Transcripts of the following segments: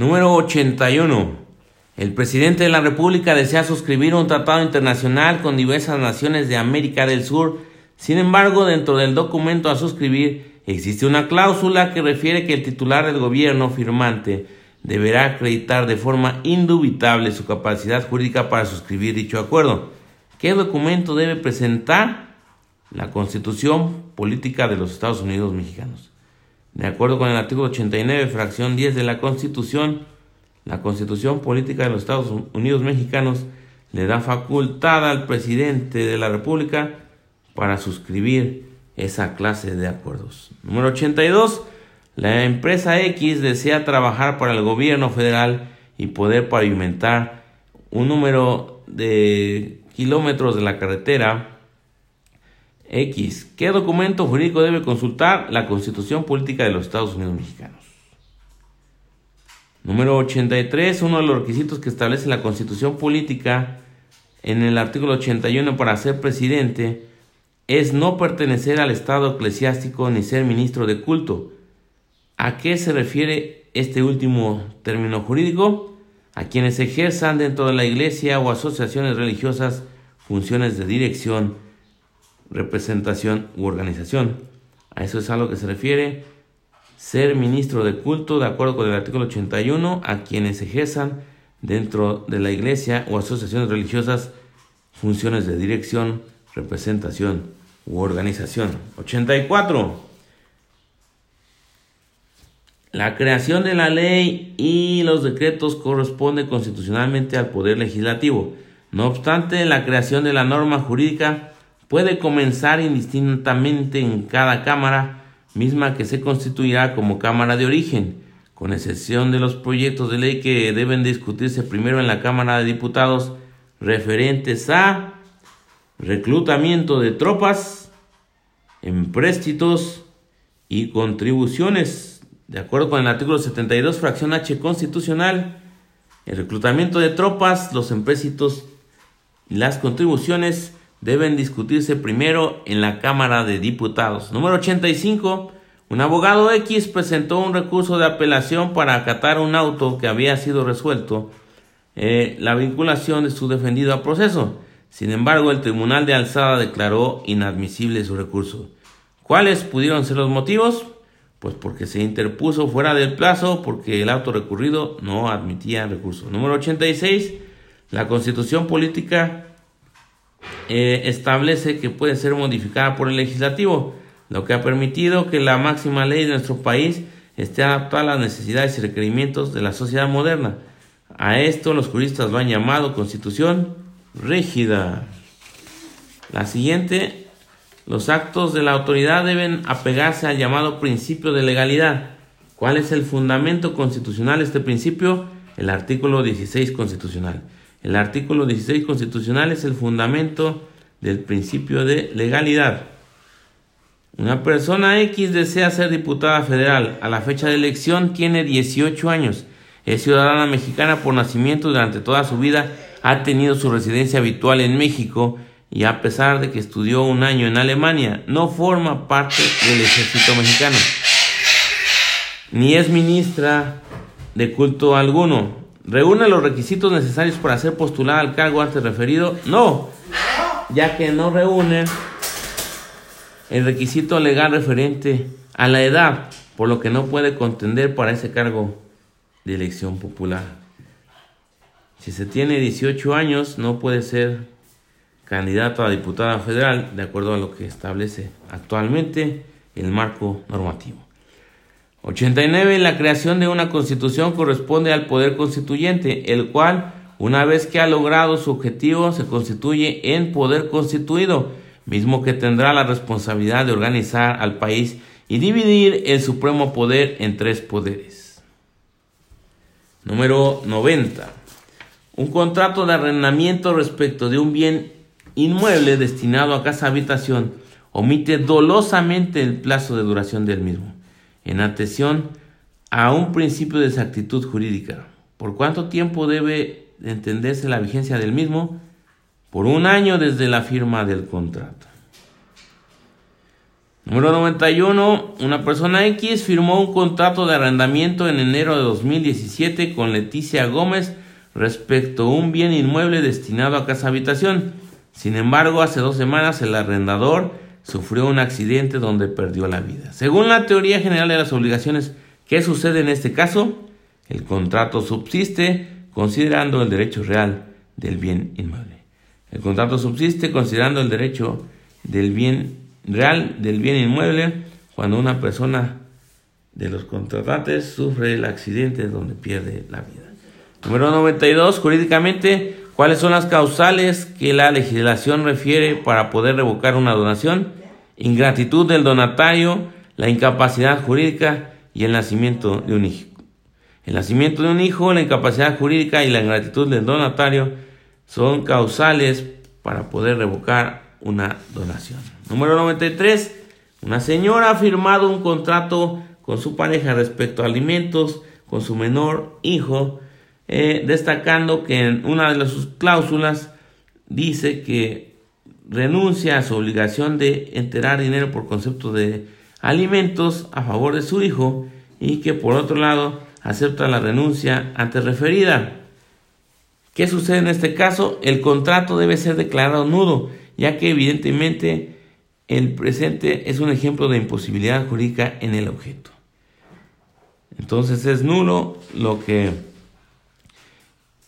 Número 81. El presidente de la República desea suscribir un tratado internacional con diversas naciones de América del Sur. Sin embargo, dentro del documento a suscribir existe una cláusula que refiere que el titular del gobierno firmante deberá acreditar de forma indubitable su capacidad jurídica para suscribir dicho acuerdo. ¿Qué documento debe presentar? La Constitución Política de los Estados Unidos Mexicanos. De acuerdo con el artículo 89, fracción 10 de la Constitución, la Constitución Política de los Estados Unidos Mexicanos le da facultad al presidente de la República para suscribir esa clase de acuerdos. Número 82. La empresa X desea trabajar para el gobierno federal y poder pavimentar un número de kilómetros de la carretera X. ¿Qué documento jurídico debe consultar? La Constitución Política de los Estados Unidos Mexicanos. Número 83. Uno de los requisitos que establece la Constitución Política en el artículo 81 para ser presidente es no pertenecer al Estado eclesiástico ni ser ministro de culto. ¿A qué se refiere este último término jurídico? A quienes ejerzan dentro de la iglesia o asociaciones religiosas funciones de dirección, representación u organización. A eso es a lo que se refiere ser ministro de culto de acuerdo con el artículo 81 a quienes ejerzan dentro de la iglesia o asociaciones religiosas funciones de dirección, representación u organización. 84. La creación de la ley y los decretos corresponde constitucionalmente al Poder Legislativo. No obstante, la creación de la norma jurídica puede comenzar indistintamente en cada Cámara, misma que se constituirá como Cámara de origen, con excepción de los proyectos de ley que deben discutirse primero en la Cámara de Diputados referentes a reclutamiento de tropas, empréstitos y contribuciones. De acuerdo con el artículo 72, fracción H constitucional, el reclutamiento de tropas, los empréstitos y las contribuciones deben discutirse primero en la Cámara de Diputados. Número 85. Un abogado X presentó un recurso de apelación para acatar un auto que había sido resuelto eh, la vinculación de su defendido a proceso. Sin embargo, el Tribunal de Alzada declaró inadmisible su recurso. ¿Cuáles pudieron ser los motivos? Pues porque se interpuso fuera del plazo, porque el auto recurrido no admitía recurso. Número 86. La Constitución Política eh, establece que puede ser modificada por el legislativo, lo que ha permitido que la máxima ley de nuestro país esté adaptada a las necesidades y requerimientos de la sociedad moderna. A esto los juristas lo han llamado Constitución rígida. La siguiente, los actos de la autoridad deben apegarse al llamado principio de legalidad. ¿Cuál es el fundamento constitucional de este principio? El artículo 16 constitucional. El artículo 16 constitucional es el fundamento del principio de legalidad. Una persona X desea ser diputada federal. A la fecha de elección tiene 18 años. Es ciudadana mexicana por nacimiento durante toda su vida ha tenido su residencia habitual en México y a pesar de que estudió un año en Alemania, no forma parte del ejército mexicano, ni es ministra de culto alguno. ¿Reúne los requisitos necesarios para ser postulada al cargo antes referido? No, ya que no reúne el requisito legal referente a la edad, por lo que no puede contender para ese cargo de elección popular. Si se tiene 18 años, no puede ser candidato a diputada federal, de acuerdo a lo que establece actualmente el marco normativo. 89. La creación de una constitución corresponde al poder constituyente, el cual, una vez que ha logrado su objetivo, se constituye en poder constituido, mismo que tendrá la responsabilidad de organizar al país y dividir el supremo poder en tres poderes. Número 90. Un contrato de arrendamiento respecto de un bien inmueble destinado a casa habitación omite dolosamente el plazo de duración del mismo, en atención a un principio de exactitud jurídica. ¿Por cuánto tiempo debe entenderse la vigencia del mismo? Por un año desde la firma del contrato. Número 91. Una persona X firmó un contrato de arrendamiento en enero de 2017 con Leticia Gómez respecto a un bien inmueble destinado a casa habitación. Sin embargo, hace dos semanas el arrendador sufrió un accidente donde perdió la vida. Según la teoría general de las obligaciones, ¿qué sucede en este caso? El contrato subsiste considerando el derecho real del bien inmueble. El contrato subsiste considerando el derecho del bien real del bien inmueble cuando una persona de los contratantes sufre el accidente donde pierde la vida. Número 92. Jurídicamente, ¿cuáles son las causales que la legislación refiere para poder revocar una donación? Ingratitud del donatario, la incapacidad jurídica y el nacimiento de un hijo. El nacimiento de un hijo, la incapacidad jurídica y la ingratitud del donatario son causales para poder revocar una donación. Número 93. Una señora ha firmado un contrato con su pareja respecto a alimentos con su menor hijo, eh, destacando que en una de sus cláusulas dice que renuncia a su obligación de enterar dinero por concepto de alimentos a favor de su hijo y que por otro lado acepta la renuncia antes referida. ¿Qué sucede en este caso? El contrato debe ser declarado nudo, ya que evidentemente el presente es un ejemplo de imposibilidad jurídica en el objeto. Entonces es nulo lo que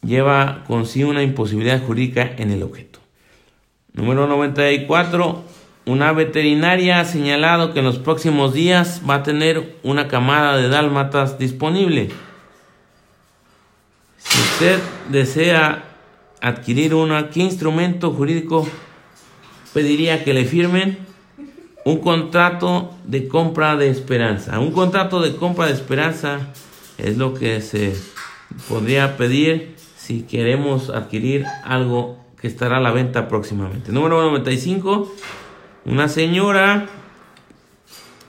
lleva consigo una imposibilidad jurídica en el objeto. Número 94. Una veterinaria ha señalado que en los próximos días va a tener una camada de dálmatas disponible. Si usted desea adquirir una, ¿qué instrumento jurídico pediría que le firmen? Un contrato de compra de esperanza. Un contrato de compra de esperanza es lo que se podría pedir si queremos adquirir algo que estará a la venta próximamente. Número 95. Una señora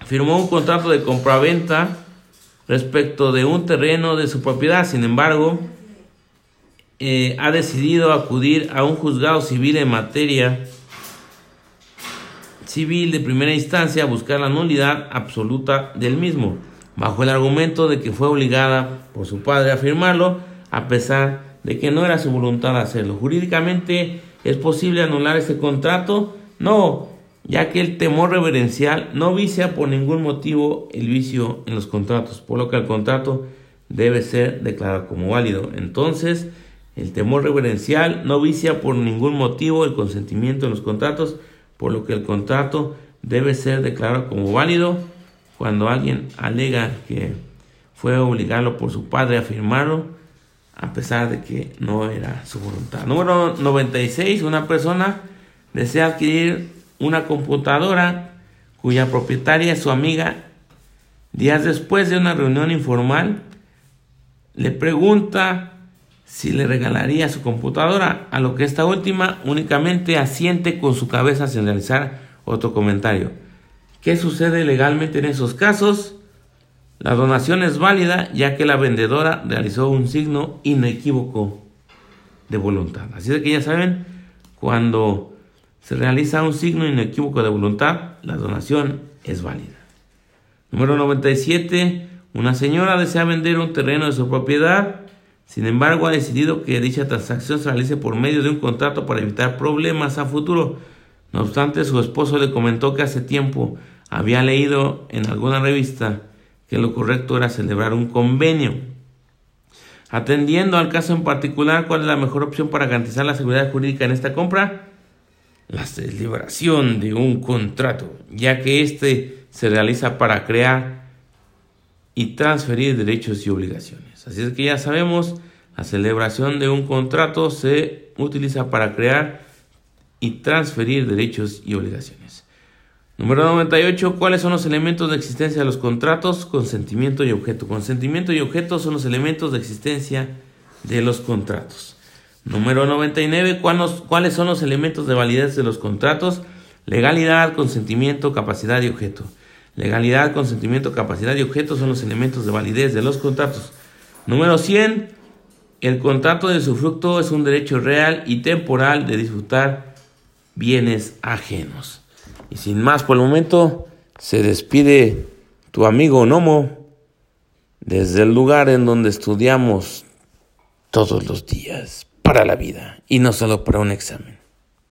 firmó un contrato de compra-venta respecto de un terreno de su propiedad. Sin embargo, eh, ha decidido acudir a un juzgado civil en materia civil de primera instancia a buscar la nulidad absoluta del mismo, bajo el argumento de que fue obligada por su padre a firmarlo, a pesar de que no era su voluntad hacerlo. Jurídicamente, ¿es posible anular ese contrato? No, ya que el temor reverencial no vicia por ningún motivo el vicio en los contratos, por lo que el contrato debe ser declarado como válido. Entonces, el temor reverencial no vicia por ningún motivo el consentimiento en los contratos, por lo que el contrato debe ser declarado como válido cuando alguien alega que fue obligado por su padre a firmarlo, a pesar de que no era su voluntad. Número 96. Una persona desea adquirir una computadora cuya propietaria es su amiga. Días después de una reunión informal, le pregunta si le regalaría su computadora, a lo que esta última únicamente asiente con su cabeza sin realizar otro comentario. ¿Qué sucede legalmente en esos casos? La donación es válida ya que la vendedora realizó un signo inequívoco de voluntad. Así de que ya saben, cuando se realiza un signo inequívoco de voluntad, la donación es válida. Número 97. Una señora desea vender un terreno de su propiedad sin embargo, ha decidido que dicha transacción se realice por medio de un contrato para evitar problemas a futuro. No obstante, su esposo le comentó que hace tiempo había leído en alguna revista que lo correcto era celebrar un convenio. Atendiendo al caso en particular, ¿cuál es la mejor opción para garantizar la seguridad jurídica en esta compra? La celebración de un contrato, ya que éste se realiza para crear y transferir derechos y obligaciones. Así es que ya sabemos, la celebración de un contrato se utiliza para crear y transferir derechos y obligaciones. Número 98. ¿Cuáles son los elementos de existencia de los contratos? Consentimiento y objeto. Consentimiento y objeto son los elementos de existencia de los contratos. Número 99. ¿Cuáles son los elementos de validez de los contratos? Legalidad, consentimiento, capacidad y objeto. Legalidad, consentimiento, capacidad y objeto son los elementos de validez de los contratos. Número 100. El contrato de usufructo es un derecho real y temporal de disfrutar bienes ajenos. Y sin más por el momento, Se despide tu amigo Nomo desde el lugar en donde estudiamos todos los días para la vida y no solo para un examen.